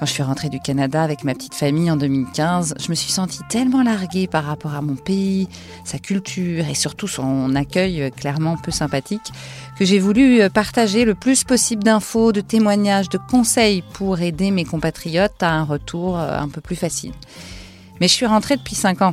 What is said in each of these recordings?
Quand je suis rentrée du Canada avec ma petite famille en 2015, je me suis sentie tellement larguée par rapport à mon pays, sa culture et surtout son accueil clairement peu sympathique que j'ai voulu partager le plus possible d'infos, de témoignages, de conseils pour aider mes compatriotes à un retour un peu plus facile. Mais je suis rentrée depuis cinq ans.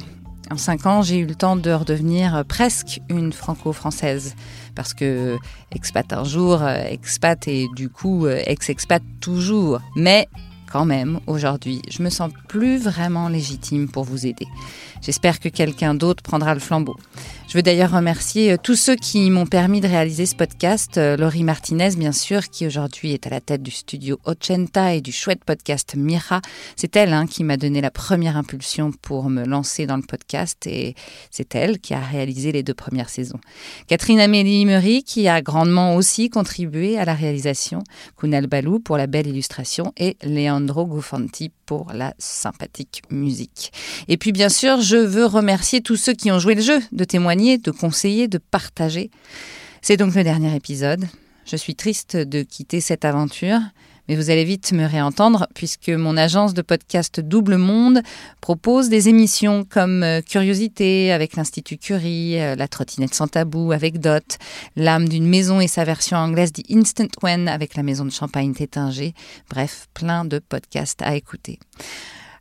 En cinq ans, j'ai eu le temps de redevenir presque une franco-française. Parce que expat un jour, expat et du coup ex-expat toujours. Mais quand même, aujourd'hui, je me sens plus vraiment légitime pour vous aider. J'espère que quelqu'un d'autre prendra le flambeau. Je veux d'ailleurs remercier tous ceux qui m'ont permis de réaliser ce podcast. Laurie Martinez, bien sûr, qui aujourd'hui est à la tête du studio Ochenta et du chouette podcast Mira. C'est elle hein, qui m'a donné la première impulsion pour me lancer dans le podcast et c'est elle qui a réalisé les deux premières saisons. Catherine Amélie Mery, qui a grandement aussi contribué à la réalisation. Kunal Balou pour la belle illustration et Leandro Gufanti pour la sympathique musique. Et puis bien sûr, je veux remercier tous ceux qui ont joué le jeu, de témoigner, de conseiller, de partager. C'est donc le dernier épisode. Je suis triste de quitter cette aventure, mais vous allez vite me réentendre puisque mon agence de podcast Double Monde propose des émissions comme Curiosité avec l'Institut Curie, La trottinette sans tabou avec Dot, L'âme d'une maison et sa version anglaise The Instant When avec la maison de champagne Tétinger. Bref, plein de podcasts à écouter.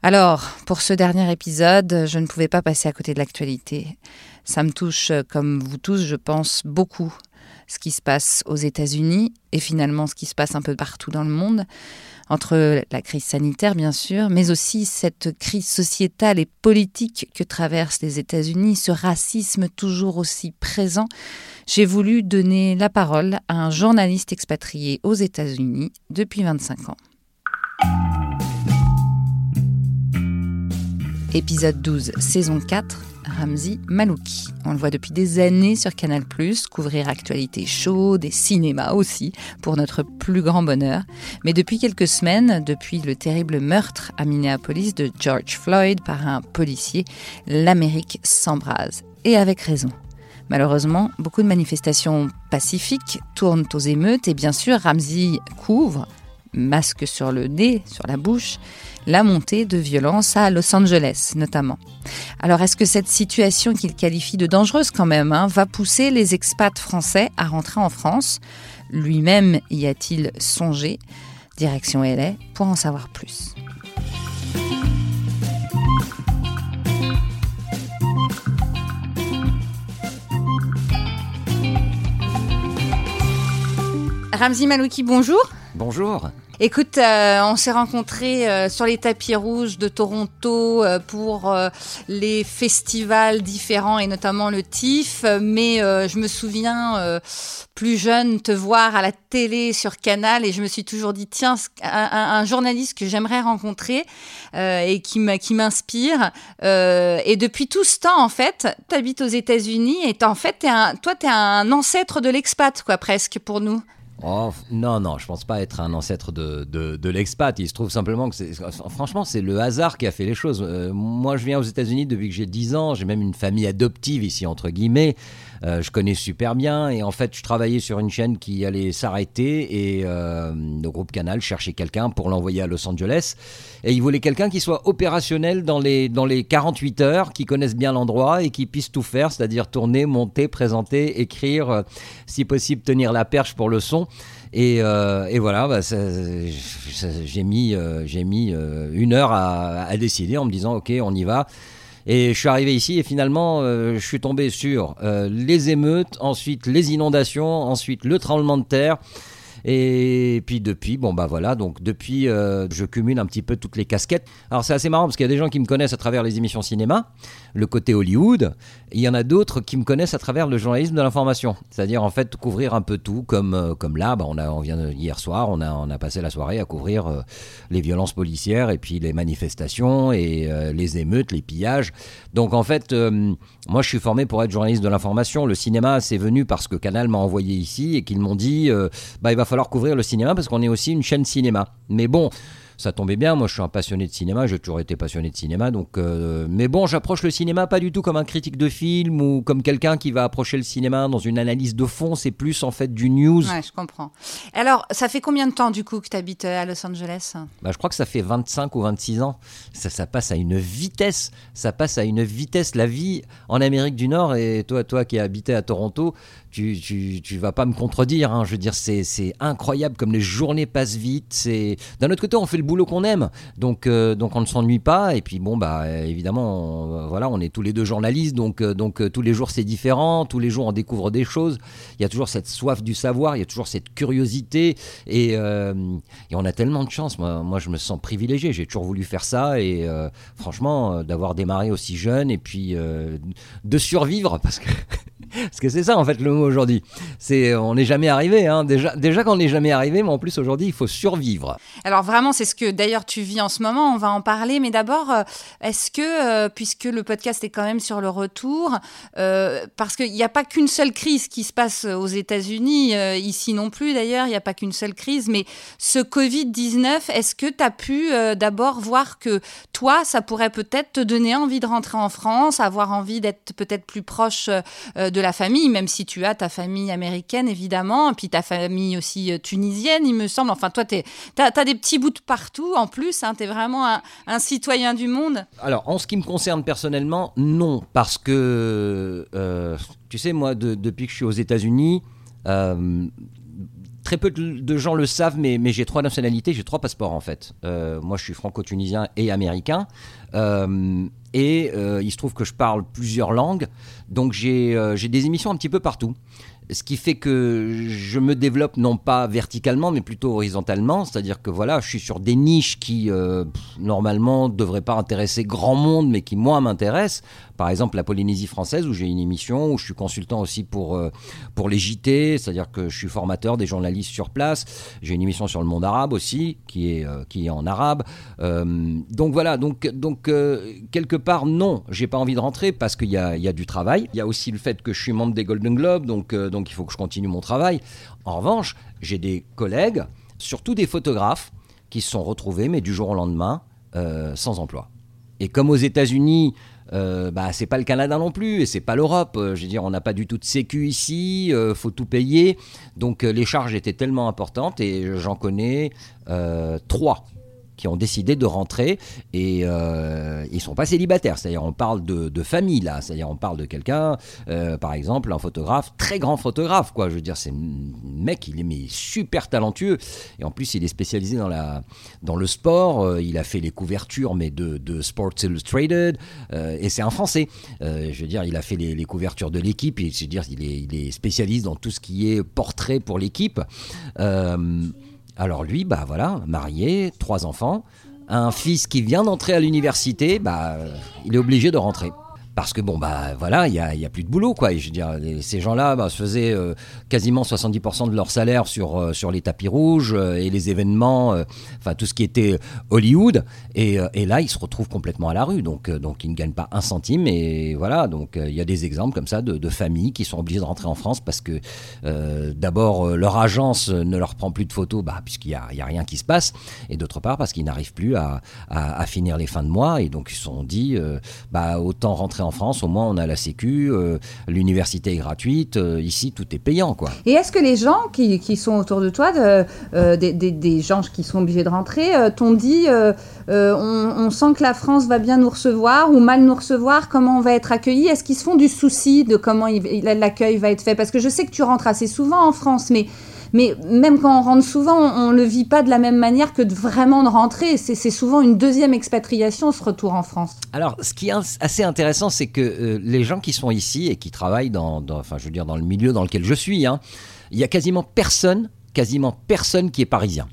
Alors, pour ce dernier épisode, je ne pouvais pas passer à côté de l'actualité. Ça me touche, comme vous tous, je pense, beaucoup ce qui se passe aux États-Unis et finalement ce qui se passe un peu partout dans le monde, entre la crise sanitaire bien sûr, mais aussi cette crise sociétale et politique que traversent les États-Unis, ce racisme toujours aussi présent. J'ai voulu donner la parole à un journaliste expatrié aux États-Unis depuis 25 ans. Épisode 12, saison 4, Ramzi Malouki. On le voit depuis des années sur Canal+, couvrir actualités chaudes et cinéma aussi, pour notre plus grand bonheur. Mais depuis quelques semaines, depuis le terrible meurtre à Minneapolis de George Floyd par un policier, l'Amérique s'embrase. Et avec raison. Malheureusement, beaucoup de manifestations pacifiques tournent aux émeutes et bien sûr, Ramzi couvre, masque sur le nez, sur la bouche, la montée de violence à Los Angeles notamment. Alors est-ce que cette situation qu'il qualifie de dangereuse quand même hein, va pousser les expats français à rentrer en France? Lui-même y a-t-il songé? Direction LA pour en savoir plus. Ramzi Malouki, bonjour. Bonjour. Écoute, euh, on s'est rencontrés euh, sur les tapis rouges de Toronto euh, pour les festivals différents et notamment le TIFF. Mais je me souviens plus jeune te voir à la télé sur Canal et je me suis toujours dit tiens un, un journaliste que j'aimerais rencontrer et qui m'inspire. et depuis tout ce temps en fait, tu habites aux États-Unis et en fait un, toi tu es un ancêtre de l'expat quoi presque pour nous. Oh, non, non, je pense pas être un ancêtre de, de, de l'expat. Il se trouve simplement que, c'est, franchement, c'est le hasard qui a fait les choses. Euh, moi, je viens aux États-Unis depuis que j'ai 10 ans. J'ai même une famille adoptive ici, entre guillemets. Euh, je connais super bien. Et en fait, je travaillais sur une chaîne qui allait s'arrêter. Et euh, le groupe Canal cherchait quelqu'un pour l'envoyer à Los Angeles. Et il voulait quelqu'un qui soit opérationnel dans les, dans les 48 heures, qui connaisse bien l'endroit et qui puisse tout faire, c'est-à-dire tourner, monter, présenter, écrire, euh, si possible tenir la perche pour le son. Et, voilà, bah, j'ai mis, j'ai mis une heure à décider en me disant ok, on y va. Et je suis arrivé ici et finalement, euh, je suis tombé sur euh, les émeutes, ensuite les inondations, ensuite le tremblement de terre. Et puis depuis, bon bah voilà, donc depuis, euh, je cumule un petit peu toutes les casquettes. Alors c'est assez marrant parce qu'il y a des gens qui me connaissent à travers les émissions cinéma, le côté Hollywood. Il y en a d'autres qui me connaissent à travers le journalisme de l'information, c'est-à-dire en fait couvrir un peu tout, comme euh, comme là, bah, on a, on vient hier soir, on a on a passé la soirée à couvrir euh, les violences policières et puis les manifestations et les émeutes, les pillages. Donc en fait, moi je suis formé pour être journaliste de l'information. Le cinéma, c'est venu parce que Canal m'a envoyé ici et qu'ils m'ont dit, bah il va falloir couvrir le cinéma parce qu'on est aussi une chaîne cinéma. Mais bon. Ça tombait bien, moi je suis un passionné de cinéma, j'ai toujours été passionné de cinéma, donc euh, mais bon, j'approche le cinéma pas du tout comme un critique de film ou comme quelqu'un qui va approcher le cinéma dans une analyse de fond, c'est plus en fait du news. Ouais, je comprends. Alors, ça fait combien de temps du coup que tu habites à Los Angeles? Bah, je crois que ça fait 25 ou 26 ans. Ça, ça passe à une vitesse. Ça passe à une vitesse. La vie en Amérique du Nord, et toi, toi qui as habité à Toronto, tu, tu, tu vas pas me contredire. hein. Je veux dire, c'est incroyable comme les journées passent vite. D'un autre côté, on fait le boulot qu'on aime. Donc, euh, donc on ne s'ennuie pas. Et puis, bon, bah, euh, évidemment, on, voilà, on est tous les deux journalistes. Donc, euh, donc euh, tous les jours, c'est différent. Tous les jours, on découvre des choses. Il y a toujours cette soif du savoir. Il y a toujours cette curiosité. Et, euh, et on a tellement de chance. Moi, moi je me sens privilégié. J'ai toujours voulu faire ça. Et euh, franchement, euh, d'avoir démarré aussi jeune et puis euh, de survivre, parce que parce que c'est ça en fait le mot aujourd'hui. C'est on n'est jamais arrivé. Hein. Déjà, déjà qu'on n'est jamais arrivé, mais en plus aujourd'hui, il faut survivre. Alors vraiment, c'est ce que d'ailleurs tu vis en ce moment, on va en parler, mais d'abord, euh, est-ce que, euh, puisque le podcast est quand même sur le retour, euh, parce qu'il n'y a pas qu'une seule crise qui se passe aux États-Unis, ici non plus d'ailleurs, il n'y a pas qu'une seule crise, mais ce Covid-19, est-ce que tu as pu d'abord voir que toi, ça pourrait peut-être te donner envie de rentrer en France, avoir envie d'être peut-être plus proche euh, de la famille, même si tu as ta famille américaine évidemment, puis ta famille aussi euh, tunisienne, il me semble. Enfin, toi, tu as, des petits bouts de partout en plus, hein, tu es vraiment un, citoyen du monde. Alors, en ce qui me concerne personnellement, non, parce que, euh, tu sais, moi, de- depuis que je suis aux États-Unis, euh, très peu de gens le savent, mais, j'ai trois nationalités, j'ai trois passeports en fait. Moi, je suis franco-tunisien et américain. Et euh, il se trouve que je parle plusieurs langues, donc j'ai euh, j'ai des émissions un petit peu partout. Ce qui fait que je me développe non pas verticalement, mais plutôt horizontalement. C'est-à-dire que voilà, je suis sur des niches qui, euh, normalement, ne devraient pas intéresser grand monde, mais qui, moi, m'intéressent. Par exemple, la Polynésie française, où j'ai une émission, où je suis consultant aussi pour, euh, pour les JT, c'est-à-dire que je suis formateur des journalistes sur place. J'ai une émission sur le monde arabe aussi, qui est, euh, qui est en arabe. Euh, donc voilà, donc, donc quelque part, non, j'ai pas envie de rentrer parce qu'il y a, y a du travail. Il y a aussi le fait que je suis membre des Golden Globes, donc, donc il faut que je continue mon travail. En revanche, j'ai des collègues, surtout des photographes, qui se sont retrouvés, mais du jour au lendemain, sans emploi. Et comme aux États-Unis, euh, bah, c'est pas le Canada non plus, et c'est pas l'Europe. Euh, je veux dire, on n'a pas du tout de sécu ici, euh, faut tout payer. Donc euh, les charges étaient tellement importantes, et j'en connais trois qui ont décidé de rentrer et euh, ils sont pas célibataires. C'est-à-dire on parle de, de famille là. C'est-à-dire on parle de quelqu'un, euh, par exemple un photographe, très grand photographe quoi. Je veux dire c'est un mec il est mais super talentueux et en plus il est spécialisé dans la dans le sport. Euh, il a fait les couvertures mais de, de Sports Illustrated euh, et c'est un Français. Je veux dire il a fait les, les couvertures de l'équipe je veux dire il est, il est spécialiste dans tout ce qui est portrait pour l'équipe. Euh, alors lui, bah voilà, marié, trois enfants, un fils qui vient d'entrer à l'université, bah il est obligé de rentrer. Parce que bon, bah voilà, il n'y a, y a plus de boulot, quoi. Et je veux dire, ces gens-là bah, se faisaient euh, quasiment 70% de leur salaire sur, euh, sur les tapis rouges euh, et les événements, enfin tout ce qui était Hollywood. Et, et là, ils se retrouvent complètement à la rue. Donc, donc ils ne gagnent pas un centime. Et voilà, donc il y a des exemples comme ça de, familles qui sont obligées de rentrer en France parce que d'abord, leur agence ne leur prend plus de photos, bah, puisqu'il n'y a, y a rien qui se passe. Et d'autre part, parce qu'ils n'arrivent plus à, à- finir les fins de mois. Et donc, ils se sont dit, bah, autant rentrer en France, au moins on a la sécu, euh, l'université est gratuite, euh, ici tout est payant, quoi. Et est-ce que les gens qui, qui sont autour de toi, euh, des, gens qui sont obligés de rentrer, t'ont dit on, on sent que la France va bien nous recevoir ou mal nous recevoir, comment on va être accueillis Est-ce qu'ils se font du souci de comment il- il- l'accueil va être fait? Parce que je sais que tu rentres assez souvent en France, mais, mais même quand on rentre souvent, on ne le vit pas de la même manière que de vraiment de rentrer. C'est souvent une deuxième expatriation, ce retour en France. Alors, ce qui est assez intéressant, c'est que euh, les gens qui sont ici et qui travaillent dans, enfin, je veux dire, dans le milieu dans lequel je suis, hein, il y a quasiment personne quasiment personne qui est parisien,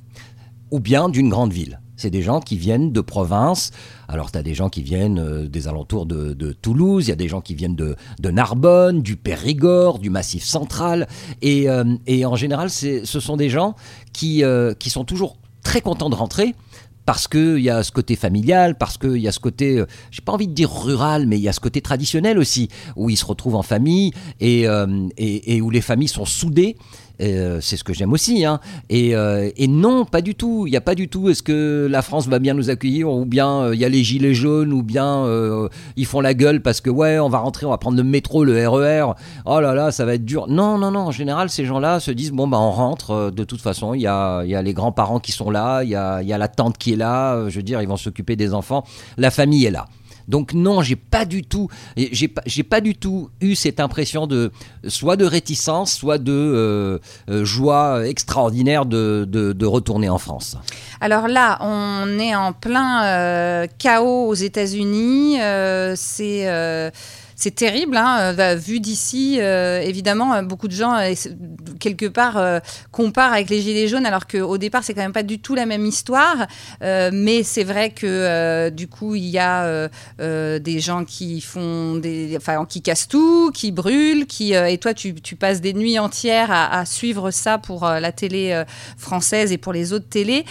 ou bien d'une grande ville. C'est des gens qui viennent de province. Alors, tu as des gens qui viennent euh, des alentours de, Toulouse, il y a des gens qui viennent de, Narbonne, du Périgord, du Massif central. Et, euh, en général, ce sont des gens qui, euh, qui sont toujours très contents de rentrer. Parce qu'il y a ce côté familial, parce qu'il y a ce côté, j'ai pas envie de dire rural, mais il y a ce côté traditionnel aussi, où ils se retrouvent en famille et où les familles sont soudées. Euh, c'est ce que j'aime aussi. Hein. Et, euh, et non, pas du tout. Il n'y a pas du tout. Est-ce que la France va bien nous accueillir Ou bien euh, il y a les gilets jaunes Ou bien ils font la gueule parce que, ouais, on va rentrer, on va prendre le métro, le RER. Oh là là, ça va être dur. Non, non, non. En général, ces gens-là se disent bon, bah, on rentre. De toute façon, il y a, y a les grands-parents qui sont là. Il y a, y a la tante qui est là. Je veux dire, ils vont s'occuper des enfants. La famille est là. Donc non, j'ai pas du tout, j'ai pas, du tout eu cette impression de soit de réticence, soit de euh, euh, joie extraordinaire de, de, retourner en France. Alors là, on est en plein euh, chaos aux États-Unis. c'est c'est terrible, hein, euh, vu d'ici. euh, évidemment, euh, beaucoup de gens, quelque part, comparent avec les Gilets jaunes, alors qu'au départ, c'est quand même pas du tout la même histoire. Mais c'est vrai que, du coup, il y a des gens qui font des. Enfin, qui cassent tout, qui brûlent, qui. et toi, tu, passes des nuits entières à, suivre ça pour la télé française et pour les autres télés.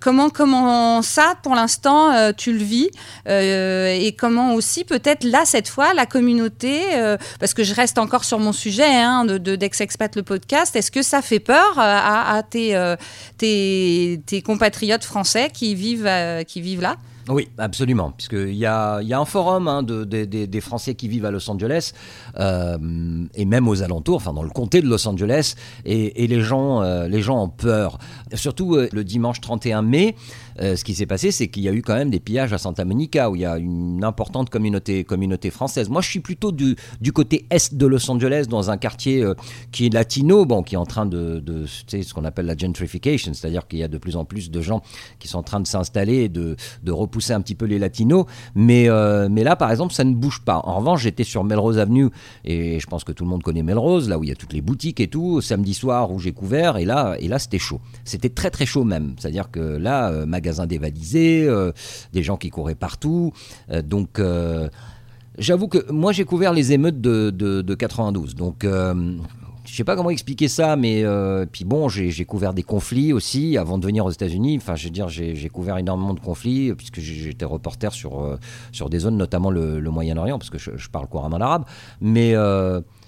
Comment, comment ça, pour l'instant, tu le vis? Et comment aussi, peut-être là, cette fois, la communauté, euh, parce que je reste encore sur mon sujet hein, de, de- d'Ex-Expat le podcast, est-ce que ça fait peur euh, à, tes, euh, tes, tes compatriotes français qui vivent, qui vivent là? Oui, absolument, puisqu'il y a, y a un forum hein, de, de- de- des Français qui vivent à Los Angeles, et même aux alentours, enfin dans le comté de Los Angeles, et, et les, gens, les gens ont peur. Surtout le dimanche 31 mai, ce qui s'est passé, c'est qu'il y a eu quand même des pillages à Santa Monica, où il y a une importante communauté, française. Moi, je suis plutôt du, côté est de Los Angeles, dans un quartier euh, qui est latino, qui est en train de, de tu sais, ce qu'on appelle la gentrification, c'est-à-dire qu'il y a de plus en plus de gens qui sont en train de s'installer et de, repousser un petit peu les latinos. Mais, euh, mais là, par exemple, ça ne bouge pas. En revanche, j'étais sur Melrose Avenue, et je pense que tout le monde connaît Melrose, là où il y a toutes les boutiques et tout, samedi soir où j'ai couvert, et là, et là c'était chaud. C'était très très chaud même. C'est-à-dire que là, euh, magasins dévalisés, euh, des gens qui couraient partout. Euh, donc. euh, J'avoue que moi j'ai couvert les émeutes de, de, de 92, donc euh, je sais pas comment expliquer ça, mais puis bon, j'ai couvert des conflits aussi avant de venir aux États-Unis. Enfin, je veux dire, j'ai couvert énormément de conflits puisque j'étais reporter sur sur des zones, notamment le, Moyen-Orient, parce que je, parle couramment l'arabe. Mais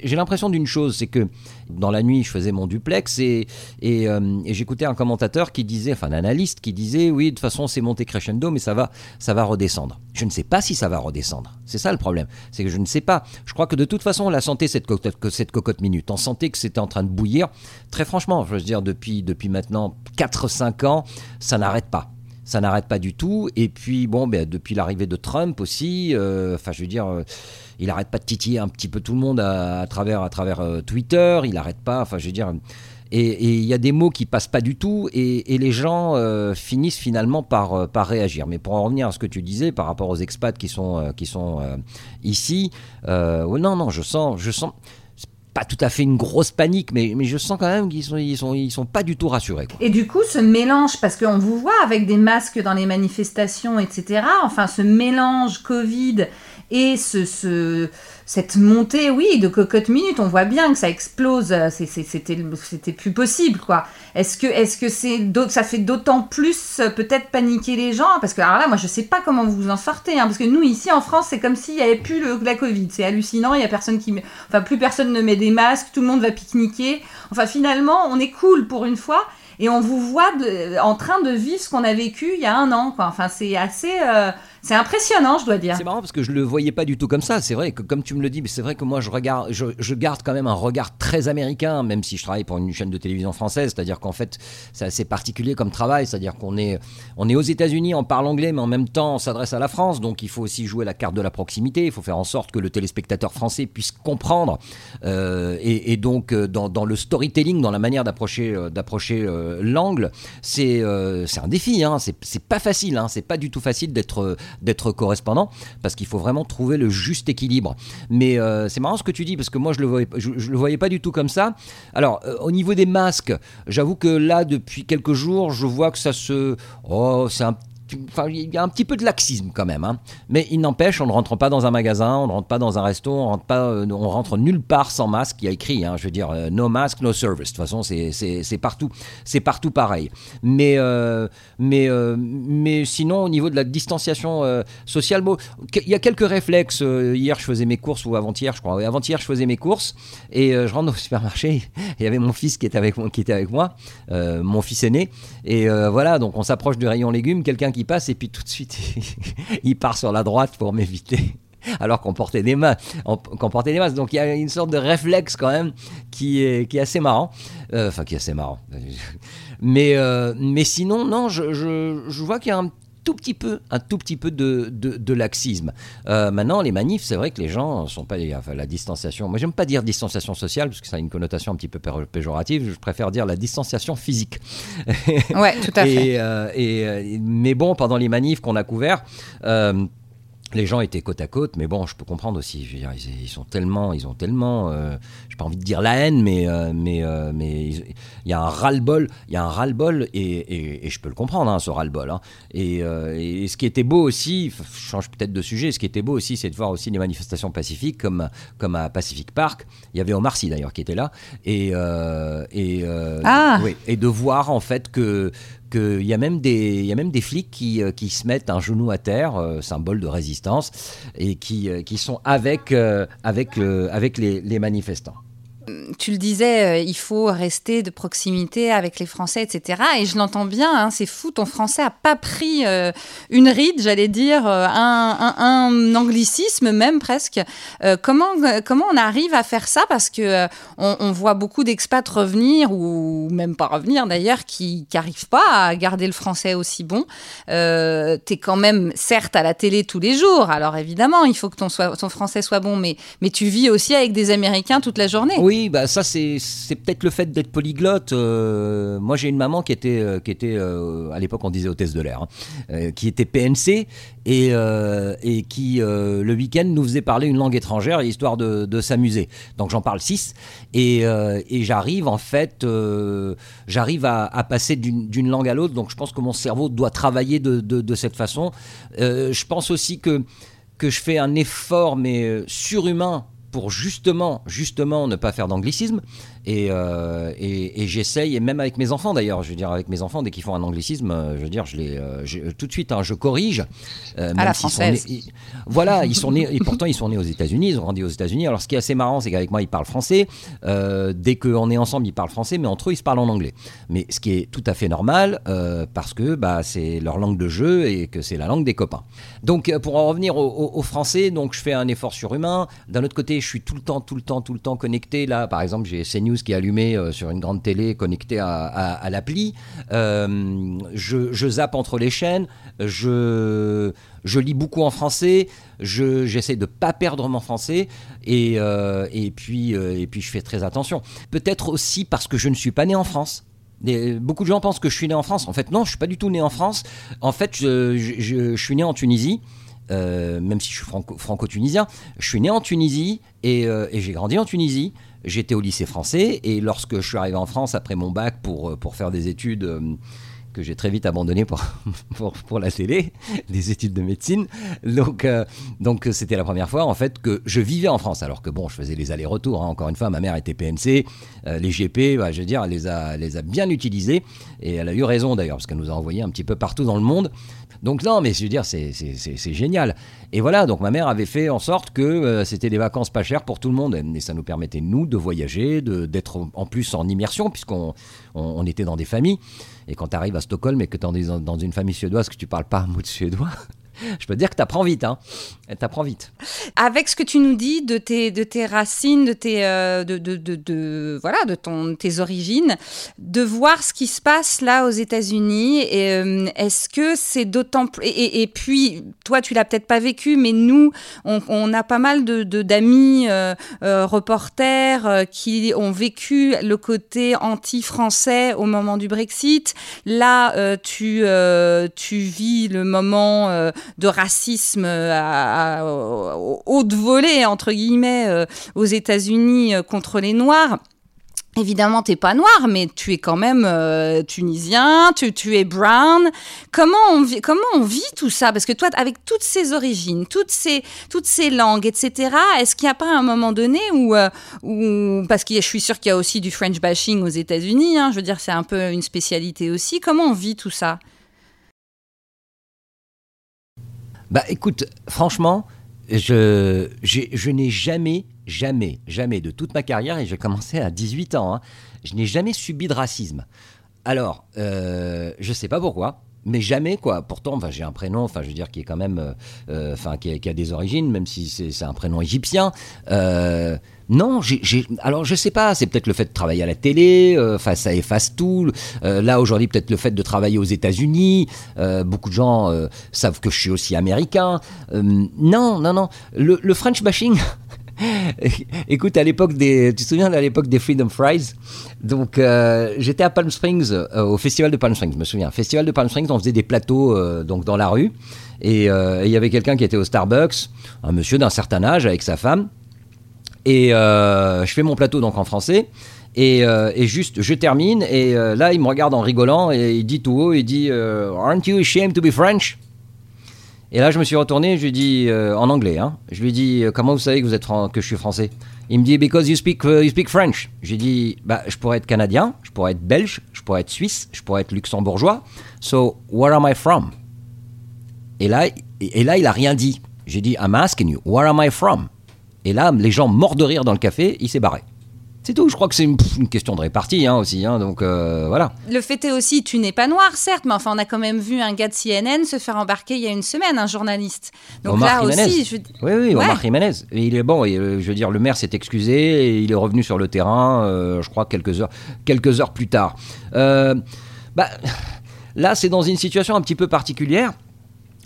j'ai l'impression d'une chose, c'est que dans la nuit, je faisais mon duplex euh, et j'écoutais un commentateur qui disait, enfin un analyste qui disait, oui, de toute façon, c'est monté crescendo, mais ça va ça va redescendre. Je ne sais pas si ça va redescendre. C'est ça le problème, c'est que je ne sais pas. Je crois que de toute façon, on la sentait cette cette cocotte minute. On sentait que c'était en train de bouillir. Très franchement, je veux dire, depuis, depuis maintenant 4-5 ans, ça n'arrête pas. Ça n'arrête pas du tout. Et puis, bon, ben, depuis l'arrivée de Trump aussi, euh, enfin, je veux dire, euh, il arrête pas de titiller un petit peu tout le monde à, travers, à travers euh, Twitter. Il arrête pas, enfin, je veux dire. Et il y a des mots qui passent pas du tout, et, les gens finissent finalement par, par réagir. Mais pour en revenir à ce que tu disais par rapport aux expats qui sont, qui sont ici, ouais, non, non, je sens, je sens pas tout à fait une grosse panique, mais, mais je sens quand même qu'ils sont, ils sont, ils sont pas du tout rassurés. Et du coup, ce mélange, parce qu'on vous voit avec des masques dans les manifestations, etc., enfin, ce mélange Covid et ce, ce- cette montée, oui, de cocotte minute, on voit bien que ça explose, c'était plus possible, quoi. Est-ce que est-ce que c'est d'autres- ça fait d'autant plus peut-être paniquer les gens? Parce que alors là, moi, je sais pas comment vous vous en sortez, hein, parce que nous, ici en France, c'est comme s'il n'y avait plus le, la Covid. C'est hallucinant, il y a personne qui... Enfin, plus personne ne met des masques, tout le monde va pique-niquer. Enfin, finalement, on est cool pour une fois et on vous voit en train de vivre ce qu'on a vécu il y a un an. Enfin, c'est assez, euh, c'est impressionnant, je dois dire. C'est marrant parce que je le voyais pas du tout comme ça. C'est vrai que comme tu me le dis, c'est vrai que moi je regarde, je, garde quand même un regard très américain, même si je travaille pour une chaîne de télévision française. C'est-à-dire qu'en fait, c'est assez particulier comme travail. C'est-à-dire qu'on est, on est aux États-Unis, on parle anglais, mais en même temps on s'adresse à la France. Donc il faut aussi jouer la carte de la proximité. Il faut faire en sorte que le téléspectateur français puisse comprendre. Euh, et, donc euh, dans, le storytelling, dans la manière d'approcher, euh, d'approcher l'angle, c'est, c'est un défi. Hein. C'est, c'est pas facile. Hein. C'est pas du tout facile d'être, d'être correspondant, parce qu'il faut vraiment trouver le juste équilibre. Mais euh, c'est marrant ce que tu dis, parce que moi, je le voyais, je, le voyais pas du tout comme ça. Alors, euh, au niveau des masques, j'avoue que là, depuis quelques jours, je vois que ça se... Oh, c'est un Il y a un petit peu de laxisme quand même, hein. mais il n'empêche, on ne rentre pas dans un magasin, on ne rentre pas dans un resto, on rentre pas, euh, on rentre nulle part sans masque. Il y a écrit, hein, je veux dire, euh, no mask, no service. De toute façon, c'est partout, c'est partout pareil. Mais euh, mais mais sinon, au niveau de la distanciation sociale, il y a quelques réflexes. Hier, je faisais mes courses ou avant-hier, je crois. Avant-hier, je faisais mes courses et je rentre au supermarché. Il y avait mon fils qui était avec moi, mon fils aîné. Et voilà, donc on s'approche du rayon légumes, quelqu'un qui passe et puis tout de suite il part sur la droite pour m'éviter. Alors qu'on portait des masques, qu'on portait des. Donc il y a une sorte de réflexe quand même qui est, qui est assez marrant. Euh, Enfin, qui est assez marrant. Mais, euh, mais sinon, non, je, je, je vois qu'il y a un tout petit peu, un tout petit peu de, de, de laxisme. Euh, maintenant, les manifs, c'est vrai que les gens sont pas, enfin, la distanciation. Moi, j'aime pas dire distanciation sociale parce que ça a une connotation un petit peu pé- péjorative. Je préfère dire la distanciation physique. Ouais, tout à fait. Et, euh, et, euh, mais bon, pendant les manifs qu'on a couverts, euh, les gens étaient côte à côte, mais bon, je peux comprendre aussi. Je veux dire, ils, ils sont tellement, ils ont tellement, euh, j'ai pas envie de dire la haine, mais euh, mais euh, mais il y a un ras-le-bol, il y a un ras-le-bol, et, et, et je peux le comprendre, hein, ce ras-le-bol. hein. Et, euh, et ce qui était beau aussi, je change peut-être de sujet, ce qui était beau aussi, c'est de voir aussi les manifestations pacifiques, comme comme à Pacific Park. Il y avait Omar Sy d'ailleurs qui était là, et et Ah. oui, et de voir en fait que qu'il y a même des il y a même des flics qui, euh, qui se mettent un genou à terre euh, symbole de résistance et qui, euh, sont avec les manifestants tu le disais, euh, il faut rester de proximité avec les Français, etc. Et je l'entends bien, hein, c'est fou, ton français a pas pris euh, une ride, j'allais dire, euh, un, anglicisme même presque. Comment, comment on arrive à faire ça? Parce que euh, on, voit beaucoup d'expats revenir, ou même pas revenir d'ailleurs, qui n'arrivent pas à garder le français aussi bon. Tu es quand même, certes, à la télé tous les jours, alors évidemment, il faut que ton français soit bon, mais, mais tu vis aussi avec des Américains toute la journée. Oui, bah ça c'est peut-être le fait d'être polyglotte. Euh, moi j'ai une maman qui était euh, qui était euh, à l'époque on disait hôtesse de l'air, hein, qui était PNC et et qui le week-end nous faisait parler une langue étrangère histoire de, de s'amuser. Donc j'en parle six et, et j'arrive en fait j'arrive à, passer d'une langue à l'autre. Donc je pense que mon cerveau doit travailler de, de, de cette façon. Je pense aussi que que je fais un effort mais surhumain pour justement, justement ne pas faire d'anglicisme. Et, euh, et, et j'essaye, et même avec mes enfants d'ailleurs, je veux dire, avec mes enfants, dès qu'ils font un anglicisme, euh, je veux dire, je les, euh, je- tout de suite, hein, je corrige. euh, même la française. nés- ils- voilà, ils sont nés, et pourtant ils sont nés aux États-Unis, ils ont grandi aux États-Unis. Alors ce qui est assez marrant, c'est qu'avec moi, ils parlent français. Euh, dès qu'on est ensemble, ils parlent français, mais entre eux, ils se parlent en anglais. Mais ce qui est tout à fait normal, parce que bah, c'est leur langue de jeu et que c'est la langue des copains. Donc pour en revenir au français, donc je fais un effort surhumain. D'un autre côté, je suis tout le temps, tout le temps, tout le temps connecté. Là, par exemple, j'ai Qui est allumé euh, sur une grande télé, connecté à, l'appli. Euh, je, je zappe entre les chaînes. Je, je lis beaucoup en français. Je, j'essaie de pas perdre mon français. Et, euh, et, puis, euh, et puis, je fais très attention. Peut-être aussi parce que je ne suis pas né en France. Beaucoup de gens pensent que je suis né en France. En fait, non, je suis pas du tout né en France. En fait, je- je suis né en Tunisie. Euh, même si je suis franco- franco-tunisien, je suis né en Tunisie et, euh, et j'ai grandi en Tunisie. J'étais au lycée français et lorsque je suis arrivé en France après mon bac pour, euh, pour faire des études que j'ai très vite abandonnées pour, pour, la télé, des études de médecine, donc euh, donc euh, c'était la première fois en fait que je vivais en France. Alors que bon, je faisais les allers-retours. hein. Encore une fois, ma mère était PNC, euh, les GP, bah, je veux dire, elle les a, les a bien utilisés et elle a eu raison d'ailleurs parce qu'elle nous a envoyés un petit peu partout dans le monde. Donc non, mais je veux dire, c'est génial. Et voilà, donc ma mère avait fait en sorte que euh, c'était des vacances pas chères pour tout le monde. Et ça nous permettait, nous, de voyager, d'être en plus en immersion, puisqu'on on, on était dans des familles. Et quand tu arrives à Stockholm et que tu es dans, une famille suédoise, que tu parles pas un mot de suédois, je peux te dire que tu apprends vite. Hein. Tu vite. Avec ce que tu nous dis de tes, de tes racines, de tes, euh, de, de, de, voilà, de ton, tes origines, de voir ce qui se passe là aux États-Unis, euh, est-ce que c'est d'autant plus. Et, puis, toi, tu l'as peut-être pas vécu, mais nous, on, a pas mal de, de- d'amis euh, reporters qui ont vécu le côté anti-français au moment du Brexit. Là, tu, tu vis le moment de racisme à, à, au- haute volée, entre guillemets, euh, aux États-Unis euh, contre les Noirs. Évidemment, t'es pas noir, mais tu es quand même euh, tunisien, tu, tu es brown. Comment on, vit, comment on vit tout ça? Parce que toi, avec toutes ces origines, toutes ces, toutes ces langues, etc., est-ce qu'il n'y a pas un moment donné où, où parce que je suis sûre qu'il y a aussi du French bashing aux États-Unis, hein, je veux dire, c'est un peu une spécialité aussi. Comment on vit tout ça? Bah écoute, franchement, je, je n'ai jamais, jamais, jamais de toute ma carrière, et j'ai commencé à 18 ans, hein, je n'ai jamais subi de racisme. Alors, euh, je sais pas pourquoi. Mais jamais quoi. Pourtant, enfin, j'ai un prénom, enfin, je veux dire, qui est quand même, euh, euh, qui, a- des origines, même si c'est un prénom égyptien. Euh, non, alors je sais pas. C'est peut-être le fait de travailler à la télé. euh, ça efface tout. Là aujourd'hui, peut-être le fait de travailler aux États-Unis. Beaucoup de gens savent que je suis aussi américain. Non, non, non. Le, le French bashing. Écoute, à l'époque des, tu te souviens l'époque des Freedom Fries, donc euh, j'étais à Palm Springs euh, au festival de Palm Springs, je me souviens. Festival de Palm Springs, on faisait des plateaux euh, donc dans la rue. Et il y avait quelqu'un qui était au Starbucks, un monsieur d'un certain âge avec sa femme. Et je fais mon plateau donc en français. Et, juste, je termine, et là, il me regarde en rigolant, et il dit tout haut, il dit Aren't you ashamed to be French? Et là, je me suis retourné, je lui dis, euh, en anglais, hein, je lui dis euh, Comment vous savez que, je suis français? Il me dit Because you speak, uh, you speak French. J'ai dit bah, Je pourrais être canadien, je pourrais être belge, je pourrais être suisse, je pourrais être luxembourgeois. So, where am I from? Et là, et là, il a rien dit. J'ai dit I'm asking you, where am I from? Et là, les gens morts de rire dans le café, il s'est barré. C'est tout, je crois que c'est une, question de répartie hein, aussi, hein, donc euh, voilà. Le fait est aussi, tu n'es pas noir, certes, mais enfin, on a quand même vu un gars de CNN se faire embarquer il y a une semaine, un journaliste. Donc Omar là Jiménez. aussi, je... Oui, oui, Omar Ouais. Jiménez. Et il est bon, et, euh, je veux dire, le maire s'est excusé et il est revenu sur le terrain, euh, je crois, quelques heures, quelques heures plus tard. Euh, bah, là, c'est dans une situation un petit peu particulière.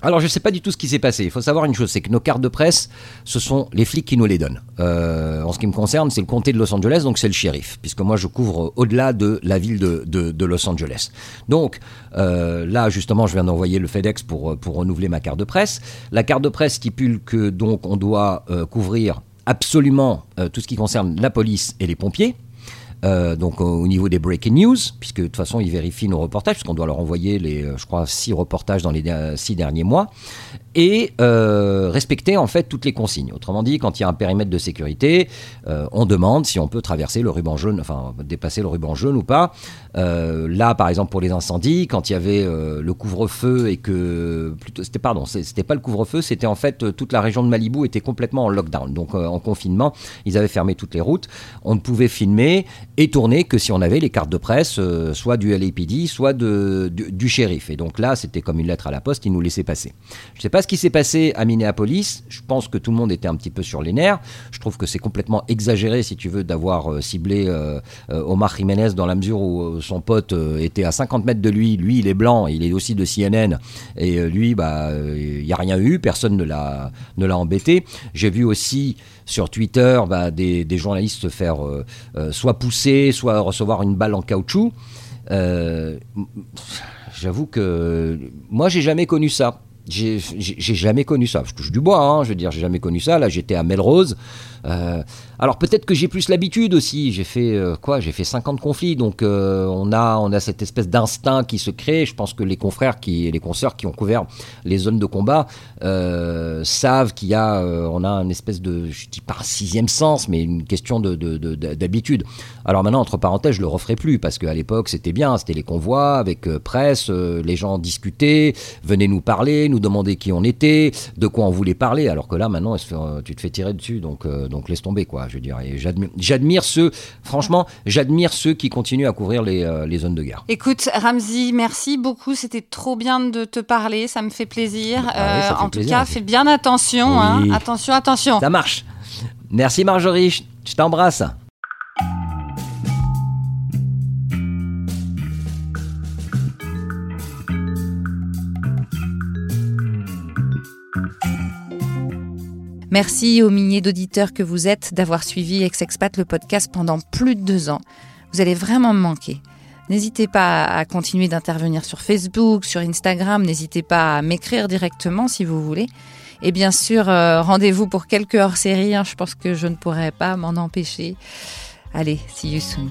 Alors, je ne sais pas du tout ce qui s'est passé. Il faut savoir une chose, c'est que nos cartes de presse, ce sont les flics qui nous les donnent. Euh, en ce qui me concerne, c'est le comté de Los Angeles, donc c'est le shérif, puisque moi, je couvre au-delà de la ville de, de- Los Angeles. Donc, euh, là, justement, je viens d'envoyer le FedEx pour, pour renouveler ma carte de presse. La carte de presse stipule que donc on doit euh, couvrir absolument euh, tout ce qui concerne la police et les pompiers. Euh, donc au- au niveau des breaking news, puisque de toute façon ils vérifient nos reportages, puisqu'on doit leur envoyer les, euh, je crois, six reportages dans les six derniers mois, et euh, respecter en fait toutes les consignes. Autrement dit, quand il y a un périmètre de sécurité, euh, on demande si on peut traverser le ruban jaune, enfin dépasser le ruban jaune ou pas. Euh, là, par exemple, pour les incendies, quand il y avait le couvre-feu et que plutôt, c'était pardon, c'était pas le couvre-feu, c'était en fait toute la région de Malibu était complètement en lockdown, donc en confinement. Ils avaient fermé toutes les routes. On ne pouvait filmer et tourner que si on avait les cartes de presse, soit du LAPD, soit de, du, du shérif. Et donc là, c'était comme une lettre à la poste, ils nous laissaient passer. Je sais pas ce qui s'est passé à Minneapolis. Je pense que tout le monde était un petit peu sur les nerfs. Je trouve que c'est complètement exagéré, si tu veux, d'avoir euh, ciblé euh, euh, Omar Jiménez dans la mesure où son pote était à 50 mètres de lui. Lui, il est blanc, il est aussi de CNN. Et lui, bah, il n'y a rien eu, personne ne l'a embêté. J'ai vu aussi sur Twitter bah, des, journalistes se faire soit pousser, soit recevoir une balle en caoutchouc. J'avoue que moi, j'ai jamais connu ça. J'ai jamais connu ça. Je touche du bois, hein, je veux dire, j'ai jamais connu ça. Là, j'étais à Melrose. Euh, alors peut-être que j'ai plus l'habitude aussi. J'ai fait euh, quoi? J'ai fait 50 conflits, donc euh, on a on a cette espèce d'instinct qui se crée. Je pense que les confrères qui les consoeurs qui ont couvert les zones de combat euh, savent qu'il y a on a une espèce de je dis pas un sixième sens, mais une question de de- de- de- d'habitude. Alors maintenant entre parenthèses, je le referai plus parce qu'à l'époque c'était bien, c'était les convois avec presse, les gens discutaient, venaient nous parler, nous demander qui on était, de quoi on voulait parler. Alors que là maintenant, fait, euh, tu te fais tirer dessus, donc euh, donc laisse tomber quoi. Je veux dire, et j'admire, ceux, franchement, j'admire ceux qui continuent à couvrir les, euh, les zones de guerre. Écoute, Ramzi, merci beaucoup. C'était trop bien de te parler. Ça me fait plaisir. Ah fait en tout cas, fais bien attention. hein. Attention, attention. Ça marche. Merci Marjorie, je t'embrasse. Merci aux milliers d'auditeurs que vous êtes d'avoir suivi Ex-Expat le podcast pendant plus de deux ans. Vous allez vraiment me manquer. N'hésitez pas à continuer d'intervenir sur Facebook, sur Instagram, n'hésitez pas à m'écrire directement si vous voulez. Et bien sûr, euh, rendez-vous pour quelques hors-séries, hein. je pense que je ne pourrai pas m'en empêcher. Allez, see you soon.